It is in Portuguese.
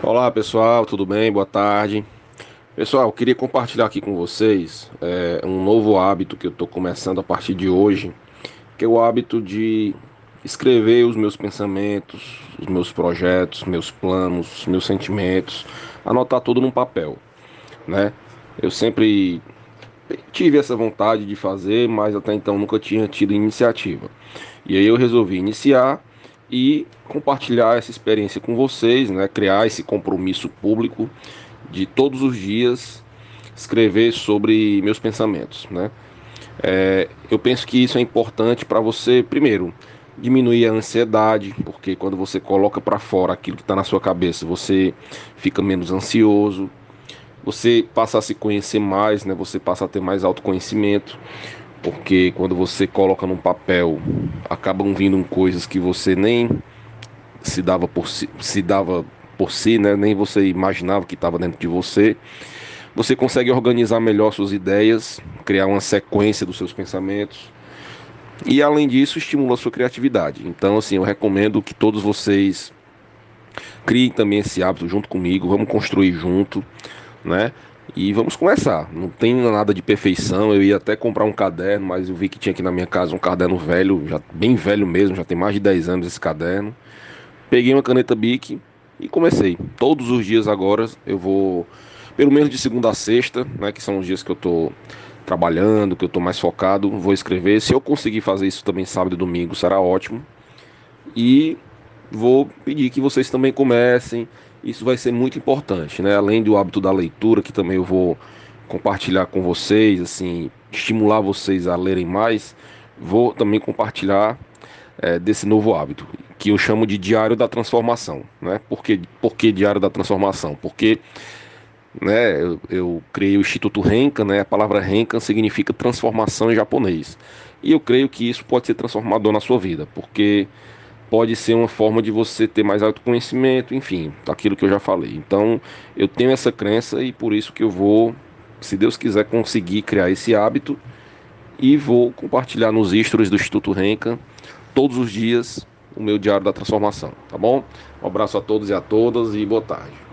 Olá pessoal, tudo bem? Boa tarde. Pessoal, queria compartilhar aqui com vocês é, um novo hábito que eu estou começando a partir de hoje, que é o hábito de escrever os meus pensamentos, os meus projetos, meus planos, meus sentimentos, anotar tudo num papel, né? Eu sempre tive essa vontade de fazer, mas até então nunca tinha tido iniciativa. E aí eu resolvi iniciar e compartilhar essa experiência com vocês, né? criar esse compromisso público de todos os dias escrever sobre meus pensamentos. Né? É, eu penso que isso é importante para você, primeiro, diminuir a ansiedade, porque quando você coloca para fora aquilo que está na sua cabeça, você fica menos ansioso, você passa a se conhecer mais, né? você passa a ter mais autoconhecimento porque quando você coloca num papel, acabam vindo coisas que você nem se dava por si, se dava por si, né? Nem você imaginava que estava dentro de você. Você consegue organizar melhor suas ideias, criar uma sequência dos seus pensamentos. E além disso, estimula a sua criatividade. Então, assim, eu recomendo que todos vocês criem também esse hábito junto comigo, vamos construir junto, né? E vamos começar. Não tem nada de perfeição. Eu ia até comprar um caderno, mas eu vi que tinha aqui na minha casa um caderno velho, já bem velho mesmo, já tem mais de 10 anos esse caderno. Peguei uma caneta Bic e comecei. Todos os dias agora eu vou, pelo menos de segunda a sexta, né, que são os dias que eu tô trabalhando, que eu tô mais focado, vou escrever. Se eu conseguir fazer isso também sábado e domingo, será ótimo. E vou pedir que vocês também comecem isso vai ser muito importante, né? Além do hábito da leitura, que também eu vou compartilhar com vocês, assim, estimular vocês a lerem mais, vou também compartilhar é, desse novo hábito, que eu chamo de Diário da Transformação, né? Por que, por que Diário da Transformação? Porque né, eu, eu criei o Instituto Renkan, né? A palavra Renkan significa transformação em japonês. E eu creio que isso pode ser transformador na sua vida, porque pode ser uma forma de você ter mais autoconhecimento, enfim, aquilo que eu já falei. Então, eu tenho essa crença e por isso que eu vou, se Deus quiser, conseguir criar esse hábito e vou compartilhar nos stories do Instituto Renca todos os dias o meu diário da transformação, tá bom? Um abraço a todos e a todas e boa tarde.